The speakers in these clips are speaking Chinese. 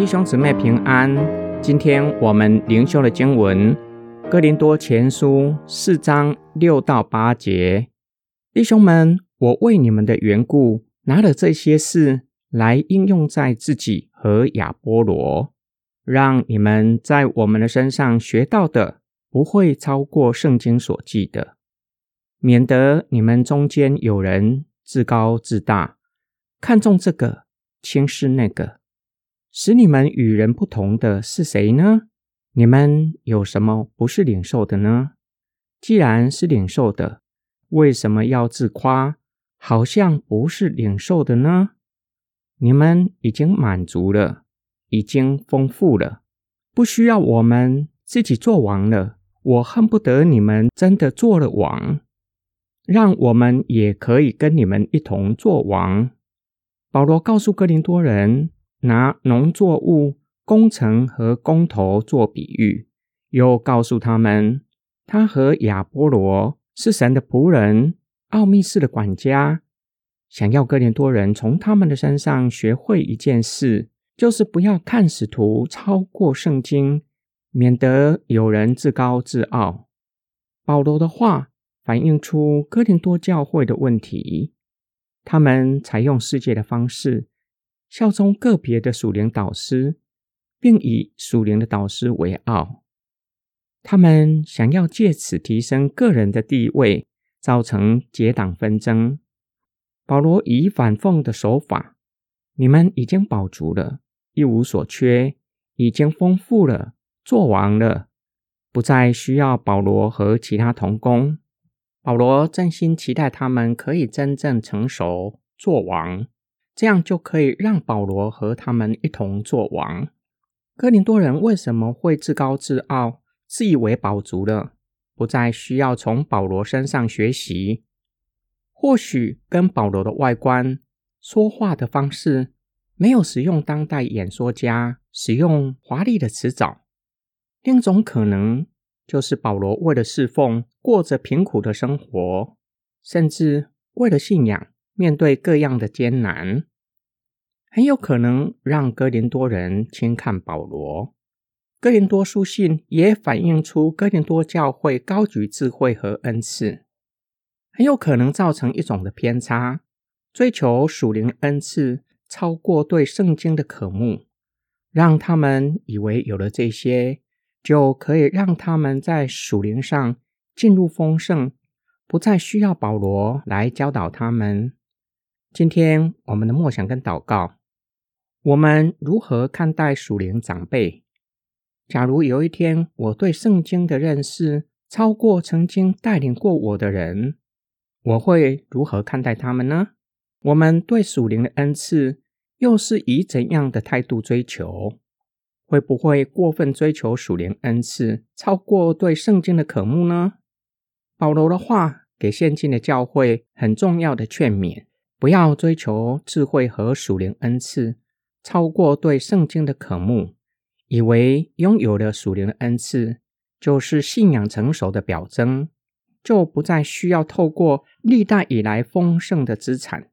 弟兄姊妹平安。今天我们灵修的经文《哥林多前书》四章六到八节。弟兄们，我为你们的缘故，拿了这些事来应用在自己和亚波罗，让你们在我们的身上学到的，不会超过圣经所记的，免得你们中间有人自高自大，看重这个，轻视那个。使你们与人不同的是谁呢？你们有什么不是领受的呢？既然是领受的，为什么要自夸，好像不是领受的呢？你们已经满足了，已经丰富了，不需要我们自己做王了。我恨不得你们真的做了王，让我们也可以跟你们一同做王。保罗告诉哥林多人。拿农作物、工程和工头做比喻，又告诉他们，他和亚波罗是神的仆人，奥秘事的管家。想要哥林多人从他们的身上学会一件事，就是不要看使徒超过圣经，免得有人自高自傲。保罗的话反映出哥林多教会的问题，他们采用世界的方式。效忠个别的属灵导师，并以属灵的导师为傲。他们想要借此提升个人的地位，造成结党纷争。保罗以反讽的手法：你们已经饱足了，一无所缺，已经丰富了，做王了，不再需要保罗和其他同工。保罗真心期待他们可以真正成熟，做王。这样就可以让保罗和他们一同做王。哥林多人为什么会自高自傲，自以为饱足了，不再需要从保罗身上学习？或许跟保罗的外观、说话的方式，没有使用当代演说家使用华丽的辞藻。另一种可能就是保罗为了侍奉，过着贫苦的生活，甚至为了信仰。面对各样的艰难，很有可能让哥林多人轻看保罗。哥林多书信也反映出哥林多教会高举智慧和恩赐，很有可能造成一种的偏差，追求属灵恩赐超过对圣经的渴慕，让他们以为有了这些，就可以让他们在属灵上进入丰盛，不再需要保罗来教导他们。今天我们的默想跟祷告，我们如何看待属灵长辈？假如有一天我对圣经的认识超过曾经带领过我的人，我会如何看待他们呢？我们对属灵的恩赐又是以怎样的态度追求？会不会过分追求属灵恩赐，超过对圣经的渴慕呢？保罗的话给现今的教会很重要的劝勉。不要追求智慧和属灵恩赐，超过对圣经的渴慕，以为拥有了属灵的恩赐就是信仰成熟的表征，就不再需要透过历代以来丰盛的资产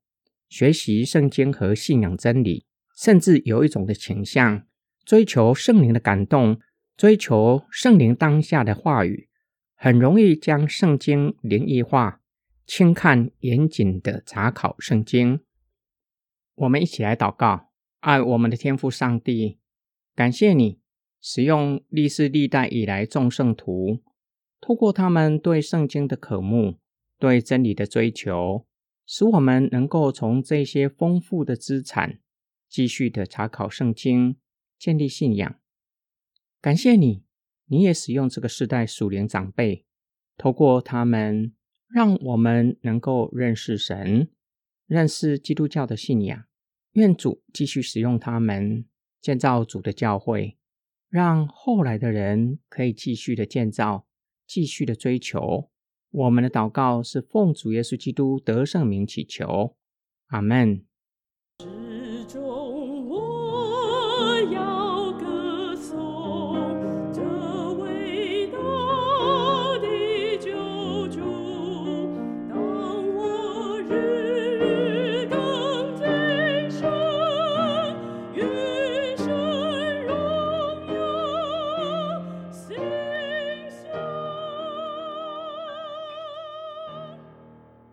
学习圣经和信仰真理，甚至有一种的倾向，追求圣灵的感动，追求圣灵当下的话语，很容易将圣经灵异化。轻看严谨的查考圣经，我们一起来祷告：爱我们的天父上帝，感谢你使用历世历代以来众圣徒，透过他们对圣经的渴慕、对真理的追求，使我们能够从这些丰富的资产，继续的查考圣经，建立信仰。感谢你，你也使用这个世代属灵长辈，透过他们。让我们能够认识神，认识基督教的信仰。愿主继续使用他们建造主的教会，让后来的人可以继续的建造，继续的追求。我们的祷告是奉主耶稣基督得胜名祈求，阿门。